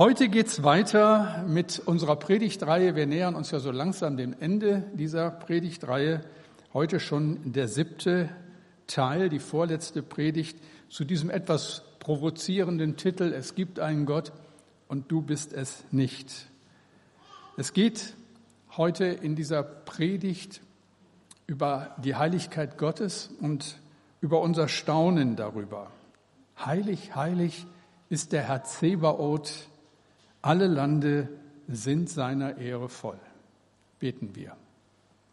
Heute geht's weiter mit unserer Predigtreihe. Wir nähern uns ja so langsam dem Ende dieser Predigtreihe. Heute schon der siebte Teil, die vorletzte Predigt zu diesem etwas provozierenden Titel Es gibt einen Gott und du bist es nicht. Es geht heute in dieser Predigt über die Heiligkeit Gottes und über unser Staunen darüber. Heilig, heilig ist der Herr Zebaoth, alle Lande sind seiner Ehre voll. Beten wir.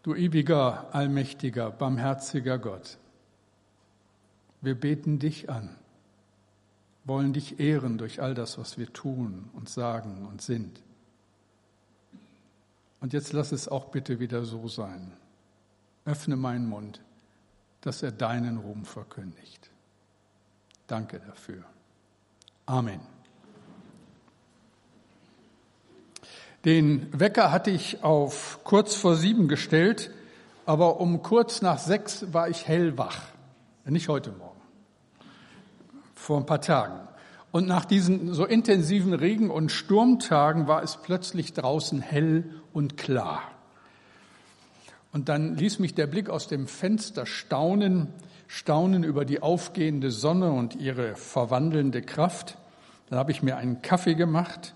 Du ewiger, allmächtiger, barmherziger Gott, wir beten dich an, wollen dich ehren durch all das, was wir tun und sagen und sind. Und jetzt lass es auch bitte wieder so sein. Öffne meinen Mund, dass er deinen Ruhm verkündigt. Danke dafür. Amen. Den Wecker hatte ich auf kurz vor sieben gestellt, aber um kurz nach sechs war ich hellwach. Nicht heute Morgen, vor ein paar Tagen. Und nach diesen so intensiven Regen- und Sturmtagen war es plötzlich draußen hell und klar. Und dann ließ mich der Blick aus dem Fenster staunen, staunen über die aufgehende Sonne und ihre verwandelnde Kraft. Dann habe ich mir einen Kaffee gemacht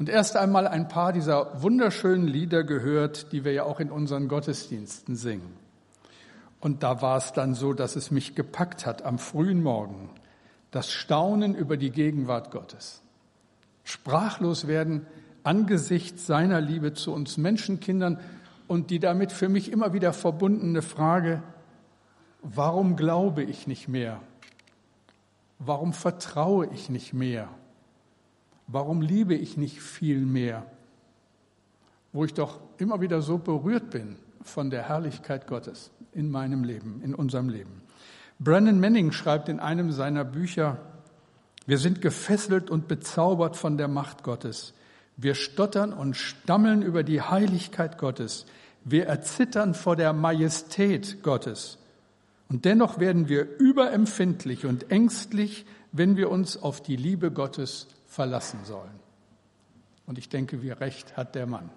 und erst einmal ein paar dieser wunderschönen Lieder gehört, die wir ja auch in unseren Gottesdiensten singen. Und da war es dann so, dass es mich gepackt hat am frühen Morgen, das Staunen über die Gegenwart Gottes. Sprachlos werden angesichts seiner Liebe zu uns Menschenkindern und die damit für mich immer wieder verbundene Frage, warum glaube ich nicht mehr? Warum vertraue ich nicht mehr? Warum liebe ich nicht viel mehr? Wo ich doch immer wieder so berührt bin von der Herrlichkeit Gottes in meinem Leben, in unserem Leben. Brennan Manning schreibt in einem seiner Bücher, wir sind gefesselt und bezaubert von der Macht Gottes. Wir stottern und stammeln über die Heiligkeit Gottes. Wir erzittern vor der Majestät Gottes. Und dennoch werden wir überempfindlich und ängstlich, wenn wir uns auf die Liebe Gottes verlassen sollen. Und ich denke, wie recht hat der Mann.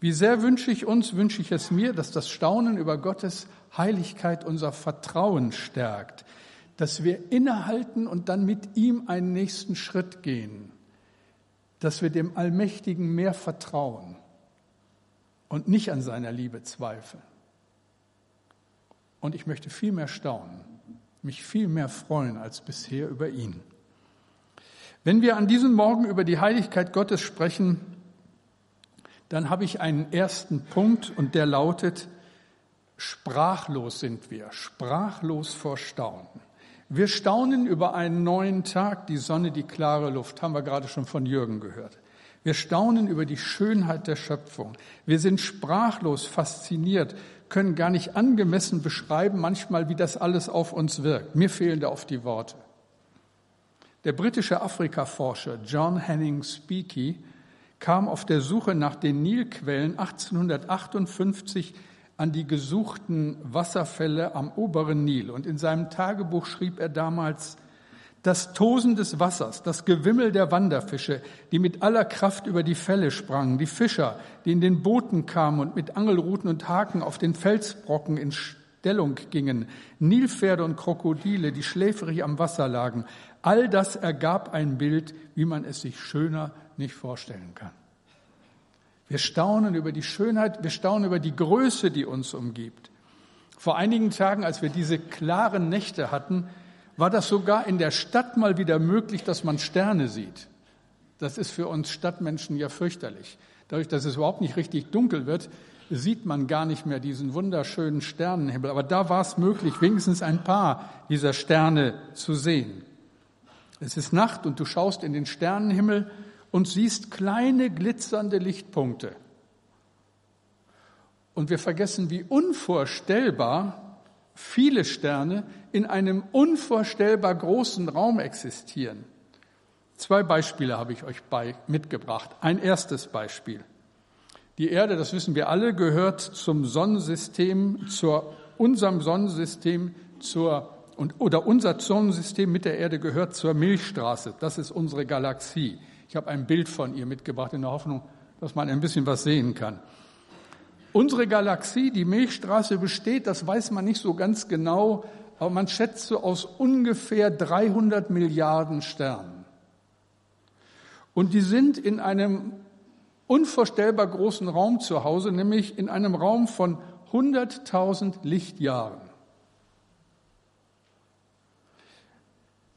Wie sehr wünsche ich uns, wünsche ich es mir, dass das Staunen über Gottes Heiligkeit unser Vertrauen stärkt, dass wir innehalten und dann mit ihm einen nächsten Schritt gehen, dass wir dem Allmächtigen mehr vertrauen und nicht an seiner Liebe zweifeln. Und ich möchte viel mehr staunen, mich viel mehr freuen als bisher über ihn. Wenn wir an diesem Morgen über die Heiligkeit Gottes sprechen, dann habe ich einen ersten Punkt und der lautet, sprachlos sind wir, sprachlos vor Staunen. Wir staunen über einen neuen Tag, die Sonne, die klare Luft, haben wir gerade schon von Jürgen gehört. Wir staunen über die Schönheit der Schöpfung. Wir sind sprachlos fasziniert, können gar nicht angemessen beschreiben manchmal, wie das alles auf uns wirkt. Mir fehlen da oft die Worte. Der britische Afrikaforscher John Henning Speke kam auf der Suche nach den Nilquellen 1858 an die gesuchten Wasserfälle am oberen Nil. Und in seinem Tagebuch schrieb er damals, das Tosen des Wassers, das Gewimmel der Wanderfische, die mit aller Kraft über die Fälle sprangen, die Fischer, die in den Booten kamen und mit Angelruten und Haken auf den Felsbrocken in Stellung gingen, Nilpferde und Krokodile, die schläfrig am Wasser lagen, all das ergab ein Bild, wie man es sich schöner nicht vorstellen kann. Wir staunen über die Schönheit, wir staunen über die Größe, die uns umgibt. Vor einigen Tagen, als wir diese klaren Nächte hatten, war das sogar in der Stadt mal wieder möglich, dass man Sterne sieht. Das ist für uns Stadtmenschen ja fürchterlich. Dadurch, dass es überhaupt nicht richtig dunkel wird, sieht man gar nicht mehr diesen wunderschönen Sternenhimmel. Aber da war es möglich, wenigstens ein paar dieser Sterne zu sehen. Es ist Nacht und du schaust in den Sternenhimmel und siehst kleine glitzernde Lichtpunkte. Und wir vergessen, wie unvorstellbar viele Sterne in einem unvorstellbar großen Raum existieren. Zwei Beispiele habe ich euch bei mitgebracht. Ein erstes Beispiel. Die Erde, das wissen wir alle, gehört zum Sonnensystem, zu unserem Sonnensystem, zur, und, oder unser Sonnensystem mit der Erde gehört zur Milchstraße. Das ist unsere Galaxie. Ich habe ein Bild von ihr mitgebracht in der Hoffnung, dass man ein bisschen was sehen kann. Unsere Galaxie, die Milchstraße, besteht, das weiß man nicht so ganz genau, aber man schätzt aus ungefähr 300 Milliarden Sternen. Und die sind in einem unvorstellbar großen Raum zu Hause, nämlich in einem Raum von 100.000 Lichtjahren.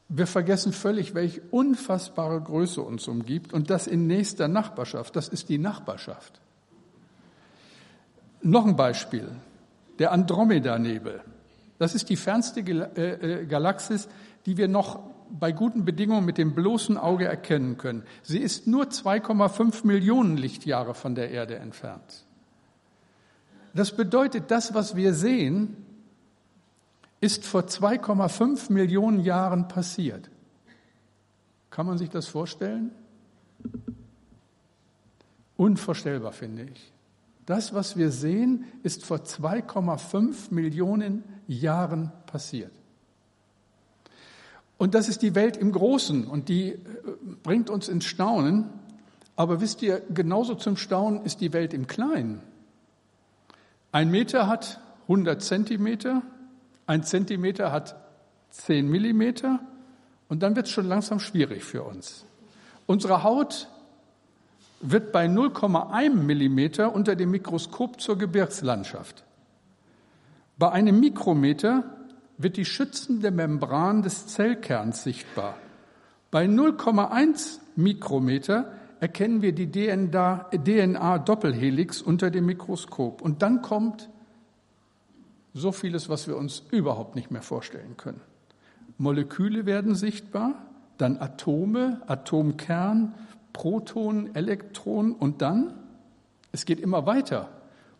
Wir vergessen völlig, welche unfassbare Größe uns umgibt und das in nächster Nachbarschaft. Das ist die Nachbarschaft. Noch ein Beispiel. Der Andromeda-Nebel. Das ist die fernste äh, äh, Galaxis, die wir noch bei guten Bedingungen mit dem bloßen Auge erkennen können. Sie ist nur 2,5 Millionen Lichtjahre von der Erde entfernt. Das bedeutet, das, was wir sehen, ist vor 2,5 Millionen Jahren passiert. Kann man sich das vorstellen? Unvorstellbar, finde ich. Das, was wir sehen, ist vor 2,5 Millionen Jahren passiert. Und das ist die Welt im Großen und die äh, bringt uns ins Staunen. Aber wisst ihr, genauso zum Staunen ist die Welt im Kleinen. Ein Meter hat 100 Zentimeter, ein Zentimeter hat 10 Millimeter und dann wird es schon langsam schwierig für uns. Unsere Haut wird bei 0,1 Millimeter unter dem Mikroskop zur Gebirgslandschaft. Bei einem Mikrometer wird die schützende Membran des Zellkerns sichtbar. Bei 0,1 Mikrometer erkennen wir die DNA-Doppelhelix unter dem Mikroskop. Und dann kommt so vieles, was wir uns überhaupt nicht mehr vorstellen können. Moleküle werden sichtbar, dann Atome, Atomkern, Protonen, Elektronen und dann, es geht immer weiter.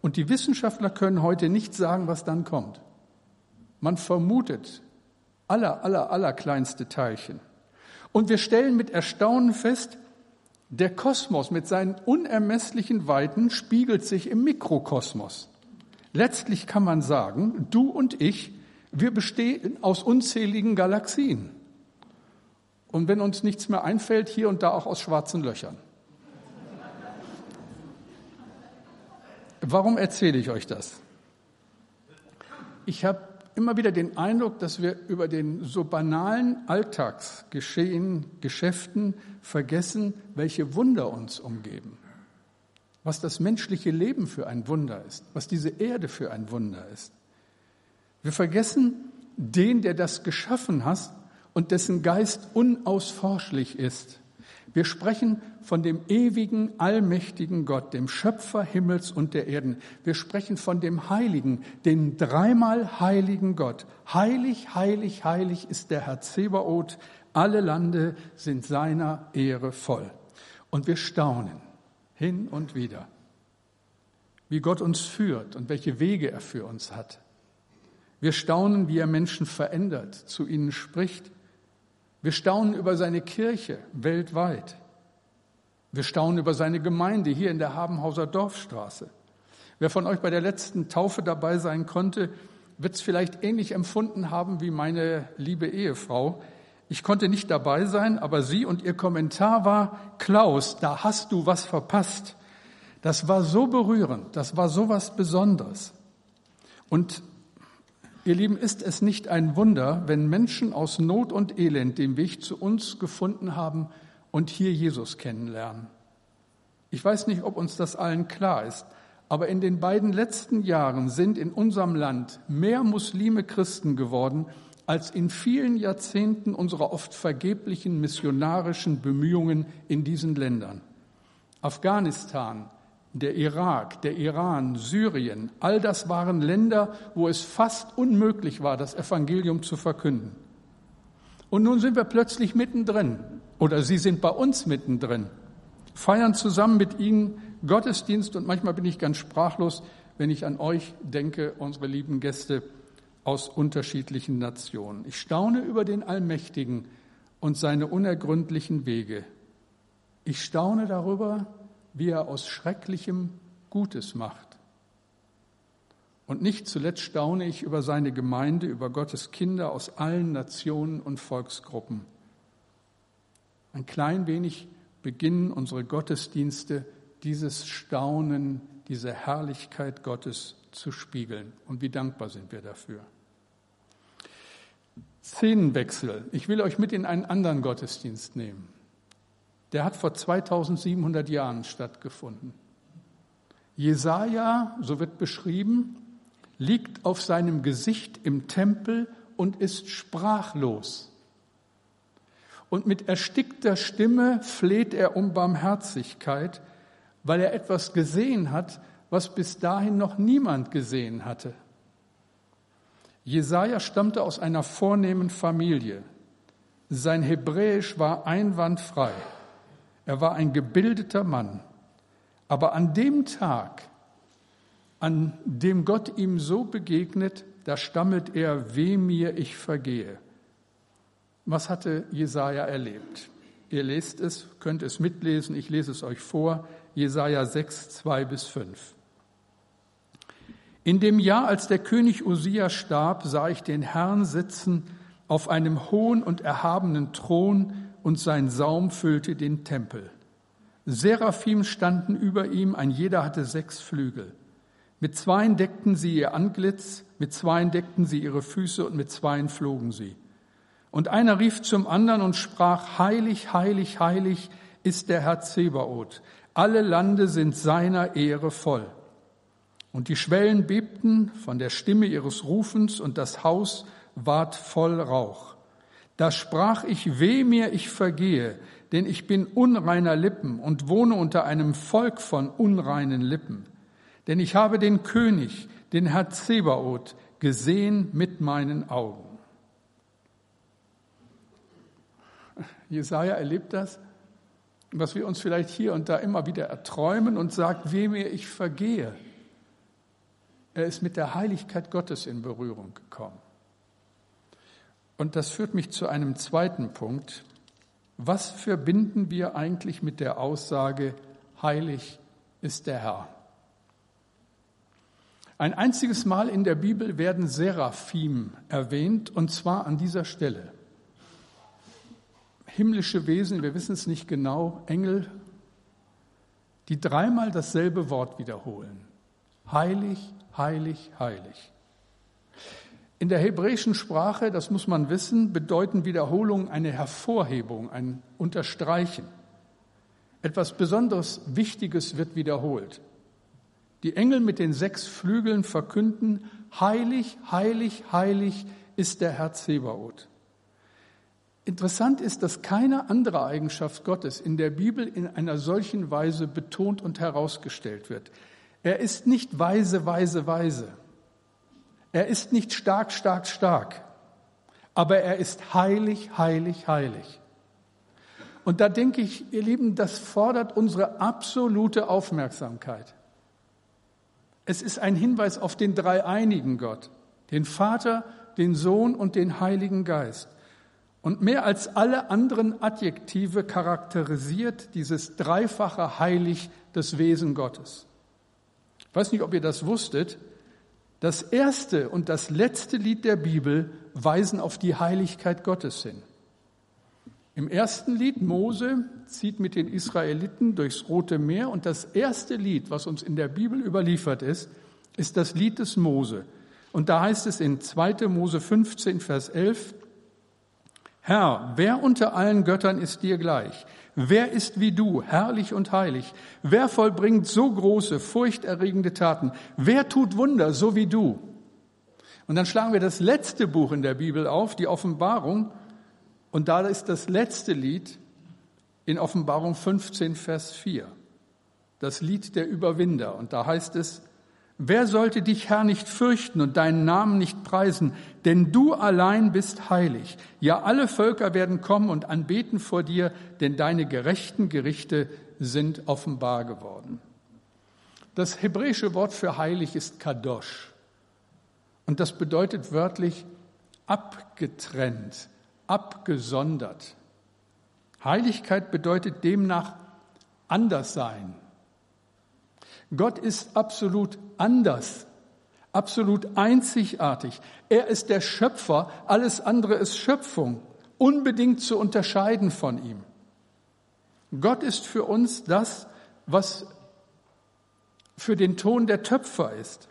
Und die Wissenschaftler können heute nicht sagen, was dann kommt. Man vermutet aller, aller, aller kleinste Teilchen. Und wir stellen mit Erstaunen fest, der Kosmos mit seinen unermesslichen Weiten spiegelt sich im Mikrokosmos. Letztlich kann man sagen, du und ich, wir bestehen aus unzähligen Galaxien. Und wenn uns nichts mehr einfällt, hier und da auch aus schwarzen Löchern. Warum erzähle ich euch das? Ich habe immer wieder den Eindruck, dass wir über den so banalen Alltagsgeschehen, Geschäften vergessen, welche Wunder uns umgeben. Was das menschliche Leben für ein Wunder ist, was diese Erde für ein Wunder ist. Wir vergessen den, der das geschaffen hat und dessen Geist unausforschlich ist. Wir sprechen von dem ewigen, allmächtigen Gott, dem Schöpfer Himmels und der Erden. Wir sprechen von dem Heiligen, dem dreimal heiligen Gott. Heilig, heilig, heilig ist der Herr Zebaoth. Alle Lande sind seiner Ehre voll. Und wir staunen hin und wieder, wie Gott uns führt und welche Wege er für uns hat. Wir staunen, wie er Menschen verändert, zu ihnen spricht, wir staunen über seine Kirche weltweit. Wir staunen über seine Gemeinde hier in der Habenhauser Dorfstraße. Wer von euch bei der letzten Taufe dabei sein konnte, wird es vielleicht ähnlich empfunden haben wie meine liebe Ehefrau. Ich konnte nicht dabei sein, aber sie und ihr Kommentar war, Klaus, da hast du was verpasst. Das war so berührend, das war so was Besonderes. Und Ihr Lieben, ist es nicht ein Wunder, wenn Menschen aus Not und Elend den Weg zu uns gefunden haben und hier Jesus kennenlernen? Ich weiß nicht, ob uns das allen klar ist, aber in den beiden letzten Jahren sind in unserem Land mehr Muslime Christen geworden, als in vielen Jahrzehnten unserer oft vergeblichen missionarischen Bemühungen in diesen Ländern. Afghanistan, der Irak, der Iran, Syrien, all das waren Länder, wo es fast unmöglich war, das Evangelium zu verkünden. Und nun sind wir plötzlich mittendrin, oder Sie sind bei uns mittendrin, feiern zusammen mit Ihnen Gottesdienst und manchmal bin ich ganz sprachlos, wenn ich an euch denke, unsere lieben Gäste aus unterschiedlichen Nationen. Ich staune über den Allmächtigen und seine unergründlichen Wege. Ich staune darüber, wie er aus Schrecklichem Gutes macht. Und nicht zuletzt staune ich über seine Gemeinde, über Gottes Kinder aus allen Nationen und Volksgruppen. Ein klein wenig beginnen unsere Gottesdienste dieses Staunen, diese Herrlichkeit Gottes zu spiegeln. Und wie dankbar sind wir dafür. Szenenwechsel. Ich will euch mit in einen anderen Gottesdienst nehmen. Der hat vor 2700 Jahren stattgefunden. Jesaja, so wird beschrieben, liegt auf seinem Gesicht im Tempel und ist sprachlos. Und mit erstickter Stimme fleht er um Barmherzigkeit, weil er etwas gesehen hat, was bis dahin noch niemand gesehen hatte. Jesaja stammte aus einer vornehmen Familie. Sein Hebräisch war einwandfrei. Er war ein gebildeter Mann. Aber an dem Tag, an dem Gott ihm so begegnet, da stammelt er, weh mir, ich vergehe. Was hatte Jesaja erlebt? Ihr lest es, könnt es mitlesen, ich lese es euch vor. Jesaja 6, 2 bis 5. In dem Jahr, als der König Usia starb, sah ich den Herrn sitzen auf einem hohen und erhabenen Thron und sein Saum füllte den Tempel. Seraphim standen über ihm, ein jeder hatte sechs Flügel. Mit zweien deckten sie ihr Antlitz, mit zweien deckten sie ihre Füße und mit zweien flogen sie. Und einer rief zum anderen und sprach, Heilig, heilig, heilig ist der Herr Zebaoth. Alle Lande sind seiner Ehre voll. Und die Schwellen bebten von der Stimme ihres Rufens und das Haus ward voll Rauch. Da sprach ich, weh mir, ich vergehe, denn ich bin unreiner Lippen und wohne unter einem Volk von unreinen Lippen. Denn ich habe den König, den Herr Zebaoth, gesehen mit meinen Augen. Jesaja erlebt das, was wir uns vielleicht hier und da immer wieder erträumen und sagt, weh mir, ich vergehe. Er ist mit der Heiligkeit Gottes in Berührung gekommen. Und das führt mich zu einem zweiten Punkt. Was verbinden wir eigentlich mit der Aussage, heilig ist der Herr? Ein einziges Mal in der Bibel werden Seraphim erwähnt, und zwar an dieser Stelle. Himmlische Wesen, wir wissen es nicht genau, Engel, die dreimal dasselbe Wort wiederholen. Heilig, heilig, heilig. In der hebräischen Sprache, das muss man wissen, bedeuten Wiederholungen eine Hervorhebung, ein Unterstreichen. Etwas besonders Wichtiges wird wiederholt. Die Engel mit den sechs Flügeln verkünden, heilig, heilig, heilig ist der Herr Zebaoth. Interessant ist, dass keine andere Eigenschaft Gottes in der Bibel in einer solchen Weise betont und herausgestellt wird. Er ist nicht weise, weise, weise. Er ist nicht stark, stark, stark. Aber er ist heilig, heilig, heilig. Und da denke ich, ihr Lieben, das fordert unsere absolute Aufmerksamkeit. Es ist ein Hinweis auf den dreieinigen Gott, den Vater, den Sohn und den Heiligen Geist. Und mehr als alle anderen Adjektive charakterisiert dieses dreifache Heilig das Wesen Gottes. Ich weiß nicht, ob ihr das wusstet. Das erste und das letzte Lied der Bibel weisen auf die Heiligkeit Gottes hin. Im ersten Lied Mose zieht mit den Israeliten durchs Rote Meer und das erste Lied, was uns in der Bibel überliefert ist, ist das Lied des Mose. Und da heißt es in 2. Mose 15, Vers 11, Herr, wer unter allen Göttern ist dir gleich? Wer ist wie du, herrlich und heilig? Wer vollbringt so große, furchterregende Taten? Wer tut Wunder so wie du? Und dann schlagen wir das letzte Buch in der Bibel auf, die Offenbarung. Und da ist das letzte Lied in Offenbarung 15, Vers 4. Das Lied der Überwinder. Und da heißt es, Wer sollte dich, Herr, nicht fürchten und deinen Namen nicht preisen? Denn du allein bist heilig. Ja, alle Völker werden kommen und anbeten vor dir, denn deine gerechten Gerichte sind offenbar geworden. Das hebräische Wort für heilig ist Kadosh. Und das bedeutet wörtlich abgetrennt, abgesondert. Heiligkeit bedeutet demnach anders sein, Gott ist absolut anders, absolut einzigartig. Er ist der Schöpfer, alles andere ist Schöpfung, unbedingt zu unterscheiden von ihm. Gott ist für uns das, was für den Ton der Töpfer ist.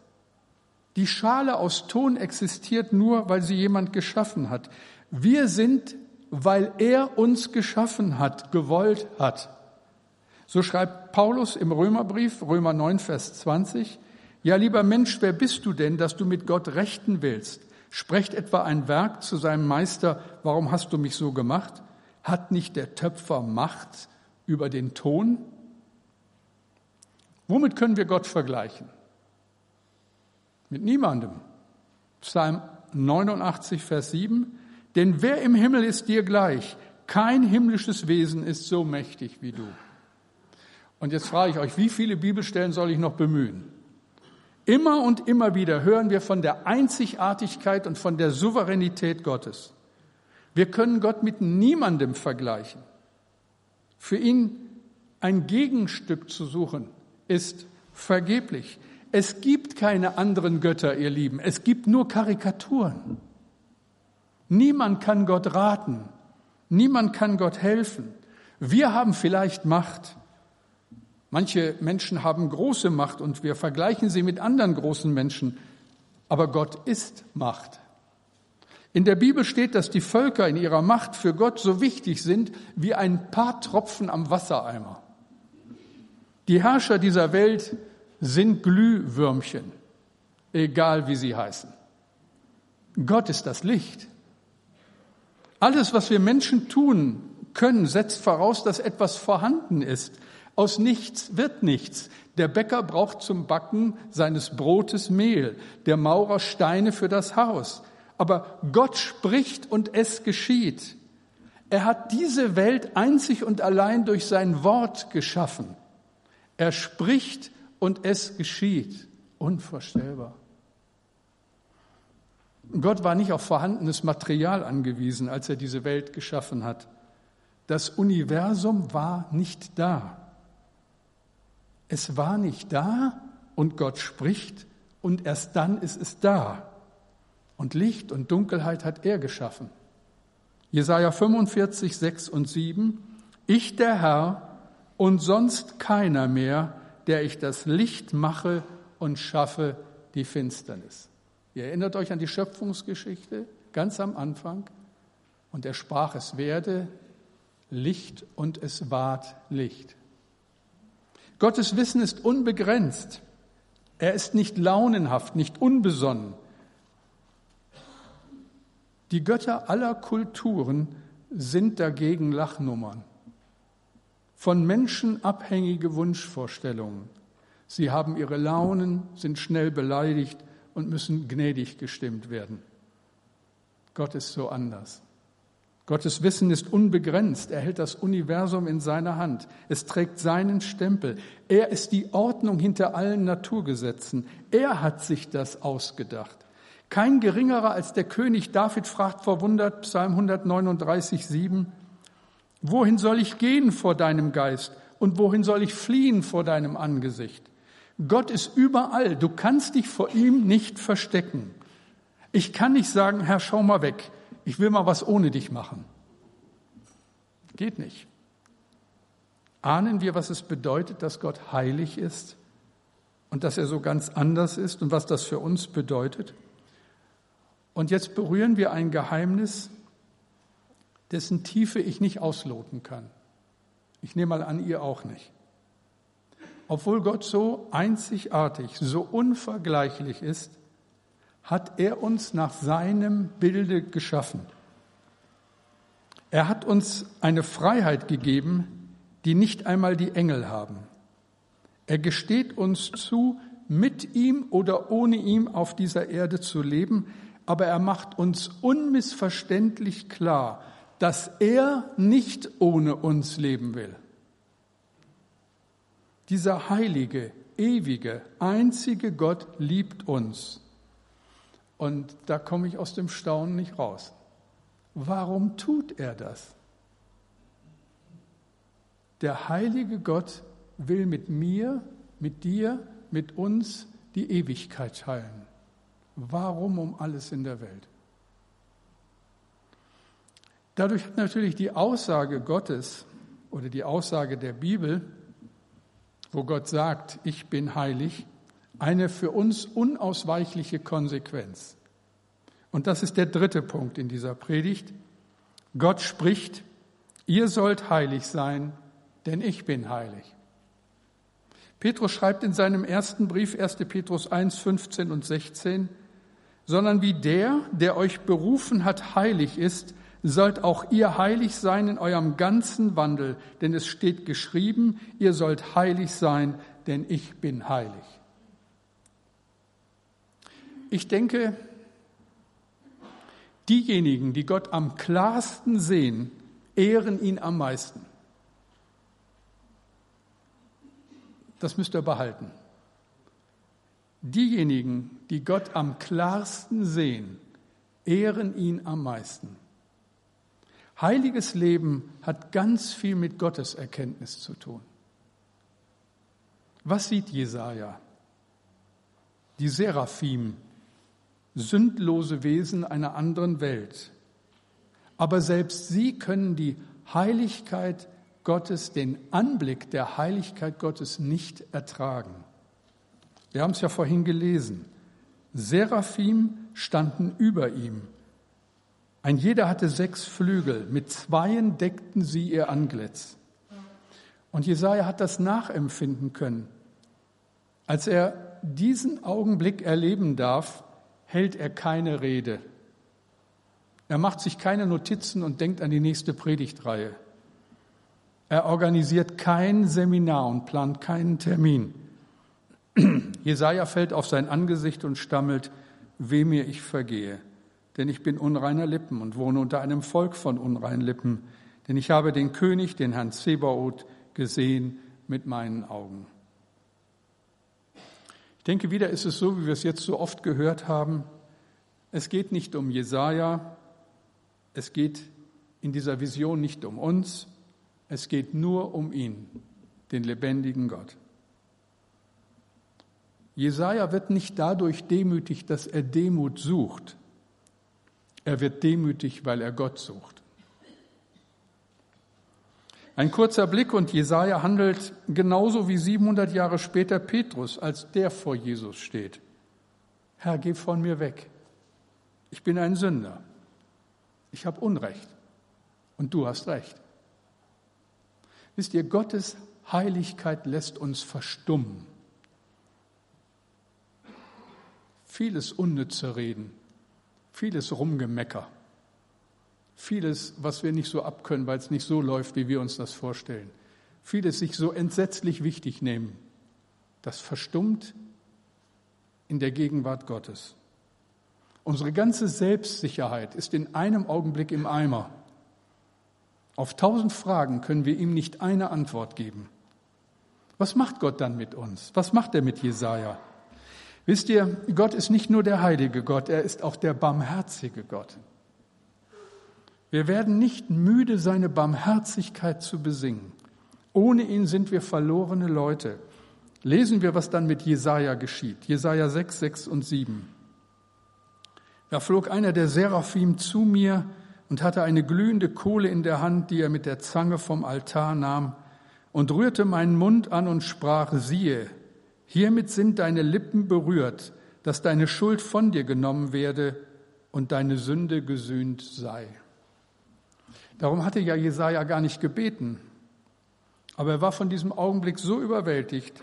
Die Schale aus Ton existiert nur, weil sie jemand geschaffen hat. Wir sind, weil er uns geschaffen hat, gewollt hat. So schreibt Paulus im Römerbrief, Römer 9, Vers 20, Ja, lieber Mensch, wer bist du denn, dass du mit Gott rechten willst? Sprecht etwa ein Werk zu seinem Meister, warum hast du mich so gemacht? Hat nicht der Töpfer Macht über den Ton? Womit können wir Gott vergleichen? Mit niemandem. Psalm 89, Vers 7. Denn wer im Himmel ist dir gleich? Kein himmlisches Wesen ist so mächtig wie du. Und jetzt frage ich euch, wie viele Bibelstellen soll ich noch bemühen? Immer und immer wieder hören wir von der Einzigartigkeit und von der Souveränität Gottes. Wir können Gott mit niemandem vergleichen. Für ihn ein Gegenstück zu suchen, ist vergeblich. Es gibt keine anderen Götter, ihr Lieben. Es gibt nur Karikaturen. Niemand kann Gott raten. Niemand kann Gott helfen. Wir haben vielleicht Macht. Manche Menschen haben große Macht und wir vergleichen sie mit anderen großen Menschen. Aber Gott ist Macht. In der Bibel steht, dass die Völker in ihrer Macht für Gott so wichtig sind wie ein paar Tropfen am Wassereimer. Die Herrscher dieser Welt sind Glühwürmchen, egal wie sie heißen. Gott ist das Licht. Alles, was wir Menschen tun können, setzt voraus, dass etwas vorhanden ist. Aus nichts wird nichts. Der Bäcker braucht zum Backen seines Brotes Mehl, der Maurer Steine für das Haus aber Gott spricht und es geschieht. Er hat diese Welt einzig und allein durch sein Wort geschaffen. Er spricht und es geschieht. Unvorstellbar. Gott war nicht auf vorhandenes Material angewiesen, als er diese Welt geschaffen hat. Das Universum war nicht da. Es war nicht da und Gott spricht und erst dann ist es da. Und Licht und Dunkelheit hat er geschaffen. Jesaja 45, 6 und 7. Ich, der Herr, und sonst keiner mehr, der ich das Licht mache und schaffe die Finsternis. Ihr erinnert euch an die Schöpfungsgeschichte ganz am Anfang. Und er sprach, es werde Licht und es ward Licht. Gottes Wissen ist unbegrenzt. Er ist nicht launenhaft, nicht unbesonnen. Die Götter aller Kulturen sind dagegen Lachnummern, von Menschen abhängige Wunschvorstellungen. Sie haben ihre Launen, sind schnell beleidigt und müssen gnädig gestimmt werden. Gott ist so anders. Gottes Wissen ist unbegrenzt. Er hält das Universum in seiner Hand. Es trägt seinen Stempel. Er ist die Ordnung hinter allen Naturgesetzen. Er hat sich das ausgedacht. Kein geringerer als der König David fragt verwundert, Psalm 139, 7, Wohin soll ich gehen vor deinem Geist und wohin soll ich fliehen vor deinem Angesicht? Gott ist überall. Du kannst dich vor ihm nicht verstecken. Ich kann nicht sagen, Herr, schau mal weg. Ich will mal was ohne dich machen. Geht nicht. Ahnen wir, was es bedeutet, dass Gott heilig ist und dass er so ganz anders ist und was das für uns bedeutet? Und jetzt berühren wir ein Geheimnis, dessen Tiefe ich nicht ausloten kann. Ich nehme mal an, ihr auch nicht. Obwohl Gott so einzigartig, so unvergleichlich ist, hat er uns nach seinem Bilde geschaffen. Er hat uns eine Freiheit gegeben, die nicht einmal die Engel haben. Er gesteht uns zu, mit ihm oder ohne ihm auf dieser Erde zu leben, aber er macht uns unmissverständlich klar, dass er nicht ohne uns leben will. Dieser heilige, ewige, einzige Gott liebt uns. Und da komme ich aus dem Staunen nicht raus. Warum tut er das? Der heilige Gott will mit mir, mit dir, mit uns die Ewigkeit teilen. Warum um alles in der Welt? Dadurch hat natürlich die Aussage Gottes, oder die Aussage der Bibel, wo Gott sagt, ich bin heilig, eine für uns unausweichliche Konsequenz. Und das ist der dritte Punkt in dieser Predigt. Gott spricht, ihr sollt heilig sein, denn ich bin heilig. Petrus schreibt in seinem ersten Brief 1. Petrus 1, 15 und 16, sondern wie der, der euch berufen hat, heilig ist, sollt auch ihr heilig sein in eurem ganzen Wandel, denn es steht geschrieben, ihr sollt heilig sein, denn ich bin heilig. Ich denke, diejenigen, die Gott am klarsten sehen, ehren ihn am meisten. Das müsst ihr behalten. Diejenigen, die Gott am klarsten sehen, ehren ihn am meisten. Heiliges Leben hat ganz viel mit Gottes Erkenntnis zu tun. Was sieht Jesaja? Die Seraphim, sündlose Wesen einer anderen Welt. Aber selbst sie können die Heiligkeit Gottes, den Anblick der Heiligkeit Gottes nicht ertragen. Wir haben es ja vorhin gelesen. Seraphim standen über ihm. Ein jeder hatte sechs Flügel, mit zweien deckten sie ihr Antlitz. Und Jesaja hat das nachempfinden können. Als er diesen Augenblick erleben darf, hält er keine Rede. Er macht sich keine Notizen und denkt an die nächste Predigtreihe. Er organisiert kein Seminar und plant keinen Termin. Jesaja fällt auf sein Angesicht und stammelt, weh mir ich vergehe. Denn ich bin unreiner Lippen und wohne unter einem Volk von unreinen Lippen. Denn ich habe den König, den Herrn Zebaoth, gesehen mit meinen Augen. Ich denke, wieder ist es so, wie wir es jetzt so oft gehört haben. Es geht nicht um Jesaja. Es geht in dieser Vision nicht um uns. Es geht nur um ihn, den lebendigen Gott. Jesaja wird nicht dadurch demütig, dass er Demut sucht. Er wird demütig, weil er Gott sucht. Ein kurzer Blick und Jesaja handelt genauso wie 700 Jahre später Petrus, als der vor Jesus steht. Herr, geh von mir weg. Ich bin ein Sünder. Ich habe Unrecht. Und du hast Recht. Wisst ihr, Gottes Heiligkeit lässt uns verstummen. Vieles unnütze Reden, vieles Rumgemecker, vieles, was wir nicht so abkönnen, weil es nicht so läuft, wie wir uns das vorstellen, vieles sich so entsetzlich wichtig nehmen, das verstummt in der Gegenwart Gottes. Unsere ganze Selbstsicherheit ist in einem Augenblick im Eimer. Auf tausend Fragen können wir ihm nicht eine Antwort geben. Was macht Gott dann mit uns? Was macht er mit Jesaja? Wisst ihr, Gott ist nicht nur der heilige Gott, er ist auch der barmherzige Gott. Wir werden nicht müde, seine Barmherzigkeit zu besingen. Ohne ihn sind wir verlorene Leute. Lesen wir, was dann mit Jesaja geschieht. Jesaja 6, 6 und 7. Da flog einer der Seraphim zu mir und hatte eine glühende Kohle in der Hand, die er mit der Zange vom Altar nahm, und rührte meinen Mund an und sprach, siehe, hiermit sind deine Lippen berührt, dass deine Schuld von dir genommen werde und deine Sünde gesühnt sei. Darum hatte ja Jesaja gar nicht gebeten. Aber er war von diesem Augenblick so überwältigt,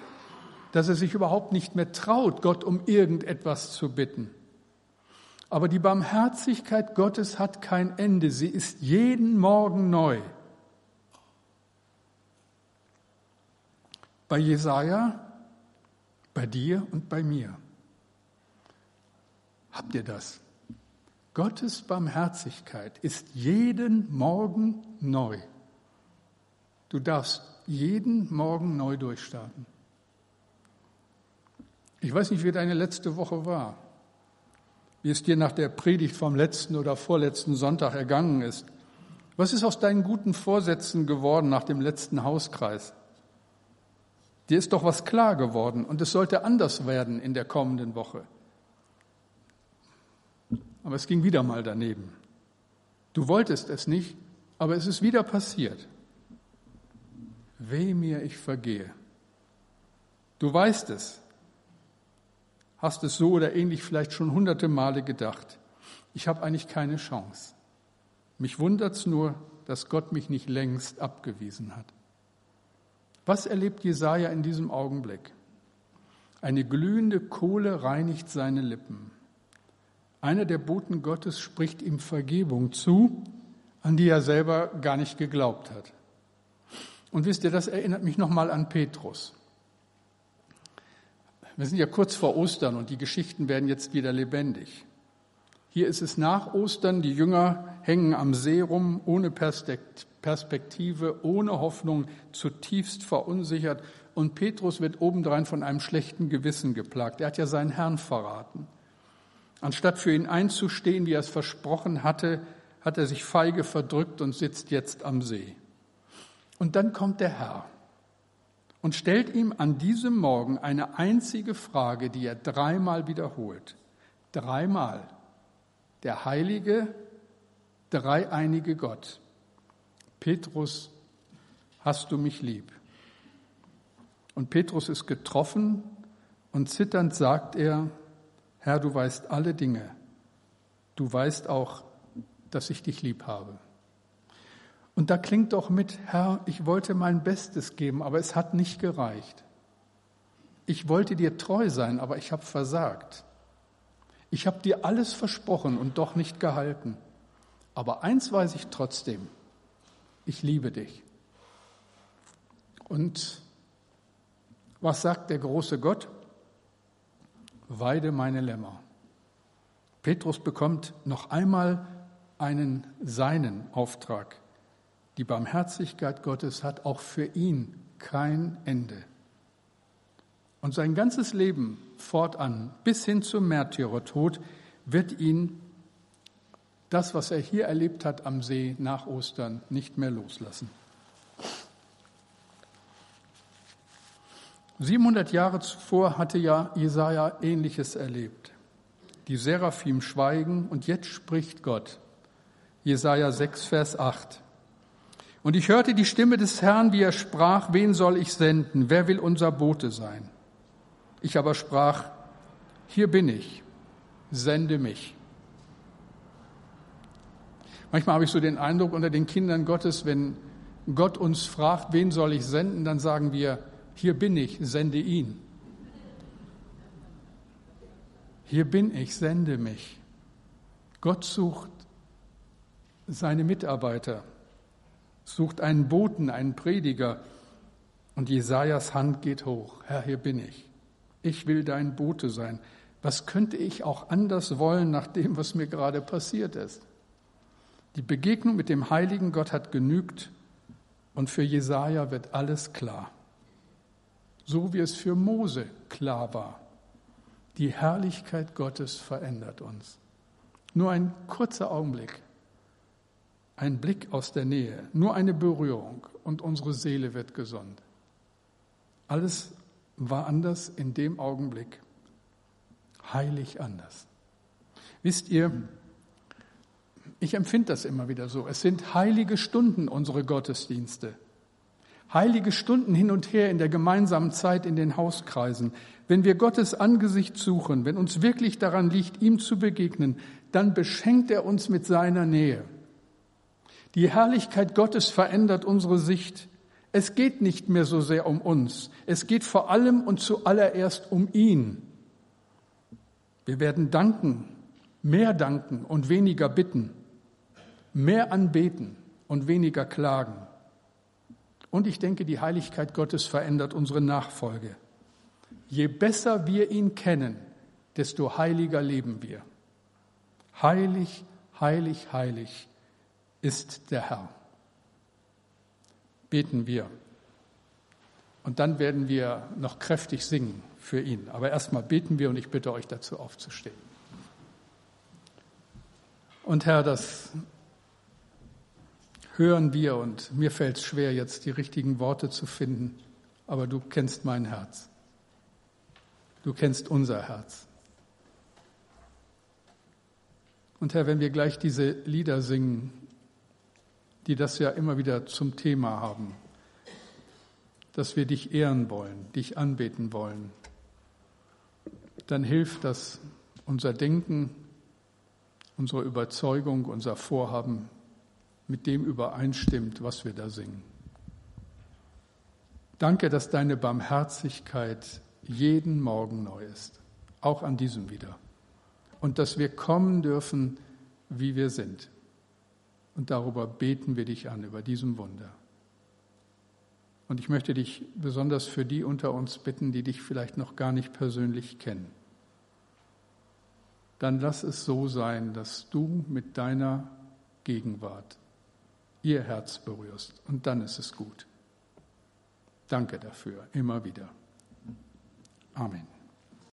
dass er sich überhaupt nicht mehr traut, Gott um irgendetwas zu bitten. Aber die Barmherzigkeit Gottes hat kein Ende. Sie ist jeden Morgen neu. Bei Jesaja, bei dir und bei mir. Habt ihr das? Gottes Barmherzigkeit ist jeden Morgen neu. Du darfst jeden Morgen neu durchstarten. Ich weiß nicht, wie deine letzte Woche war wie es dir nach der Predigt vom letzten oder vorletzten Sonntag ergangen ist. Was ist aus deinen guten Vorsätzen geworden nach dem letzten Hauskreis? Dir ist doch was klar geworden und es sollte anders werden in der kommenden Woche. Aber es ging wieder mal daneben. Du wolltest es nicht, aber es ist wieder passiert. Weh mir, ich vergehe. Du weißt es, hast es so oder ähnlich vielleicht schon hunderte Male gedacht. Ich habe eigentlich keine Chance. Mich wundert es nur, dass Gott mich nicht längst abgewiesen hat. Was erlebt Jesaja in diesem Augenblick? Eine glühende Kohle reinigt seine Lippen. Einer der Boten Gottes spricht ihm Vergebung zu, an die er selber gar nicht geglaubt hat. Und wisst ihr, das erinnert mich nochmal an Petrus. Wir sind ja kurz vor Ostern und die Geschichten werden jetzt wieder lebendig. Hier ist es nach Ostern, die Jünger hängen am See rum, ohne Perspektive, ohne Hoffnung, zutiefst verunsichert. Und Petrus wird obendrein von einem schlechten Gewissen geplagt. Er hat ja seinen Herrn verraten. Anstatt für ihn einzustehen, wie er es versprochen hatte, hat er sich feige verdrückt und sitzt jetzt am See. Und dann kommt der Herr und stellt ihm an diesem Morgen eine einzige Frage, die er dreimal wiederholt. Dreimal. Der heilige, dreieinige Gott. Petrus, hast du mich lieb? Und Petrus ist getroffen und zitternd sagt er, Herr, du weißt alle Dinge. Du weißt auch, dass ich dich lieb habe. Und da klingt doch mit, Herr, ich wollte mein Bestes geben, aber es hat nicht gereicht. Ich wollte dir treu sein, aber ich habe versagt. Ich habe dir alles versprochen und doch nicht gehalten. Aber eins weiß ich trotzdem, ich liebe dich. Und was sagt der große Gott? Weide meine Lämmer. Petrus bekommt noch einmal einen seinen Auftrag. Die Barmherzigkeit Gottes hat auch für ihn kein Ende. Und sein ganzes Leben fortan bis hin zum Märtyrertod wird ihn das, was er hier erlebt hat am See nach Ostern, nicht mehr loslassen. 700 Jahre zuvor hatte ja Jesaja Ähnliches erlebt. Die Seraphim schweigen und jetzt spricht Gott. Jesaja 6, Vers 8. Und ich hörte die Stimme des Herrn, wie er sprach, wen soll ich senden? Wer will unser Bote sein? Ich aber sprach, hier bin ich, sende mich. Manchmal habe ich so den Eindruck unter den Kindern Gottes, wenn Gott uns fragt, wen soll ich senden, dann sagen wir, hier bin ich, sende ihn. Hier bin ich, sende mich. Gott sucht seine Mitarbeiter sucht einen Boten, einen Prediger. Und Jesajas Hand geht hoch. Herr, hier bin ich. Ich will dein Bote sein. Was könnte ich auch anders wollen nach dem, was mir gerade passiert ist? Die Begegnung mit dem heiligen Gott hat genügt und für Jesaja wird alles klar. So wie es für Mose klar war. Die Herrlichkeit Gottes verändert uns. Nur ein kurzer Augenblick. Ein Blick aus der Nähe, nur eine Berührung und unsere Seele wird gesund. Alles war anders in dem Augenblick. Heilig anders. Wisst ihr, ich empfinde das immer wieder so. Es sind heilige Stunden unsere Gottesdienste. Heilige Stunden hin und her in der gemeinsamen Zeit in den Hauskreisen. Wenn wir Gottes Angesicht suchen, wenn uns wirklich daran liegt, ihm zu begegnen, dann beschenkt er uns mit seiner Nähe. Die Herrlichkeit Gottes verändert unsere Sicht. Es geht nicht mehr so sehr um uns. Es geht vor allem und zuallererst um ihn. Wir werden danken, mehr danken und weniger bitten, mehr anbeten und weniger klagen. Und ich denke, die Heiligkeit Gottes verändert unsere Nachfolge. Je besser wir ihn kennen, desto heiliger leben wir. Heilig, heilig, heilig ist der Herr. Beten wir. Und dann werden wir noch kräftig singen für ihn. Aber erstmal beten wir und ich bitte euch dazu aufzustehen. Und Herr, das hören wir und mir fällt es schwer, jetzt die richtigen Worte zu finden, aber du kennst mein Herz. Du kennst unser Herz. Und Herr, wenn wir gleich diese Lieder singen, die das ja immer wieder zum Thema haben. dass wir dich ehren wollen, dich anbeten wollen, dann hilft das unser Denken, unsere Überzeugung, unser Vorhaben mit dem übereinstimmt, was wir da singen. Danke, dass deine Barmherzigkeit jeden Morgen neu ist, auch an diesem wieder. Und dass wir kommen dürfen, wie wir sind. Und darüber beten wir dich an, über diesem Wunder. Und ich möchte dich besonders für die unter uns bitten, die dich vielleicht noch gar nicht persönlich kennen. Dann lass es so sein, dass du mit deiner Gegenwart ihr Herz berührst. Und dann ist es gut. Danke dafür, immer wieder. Amen.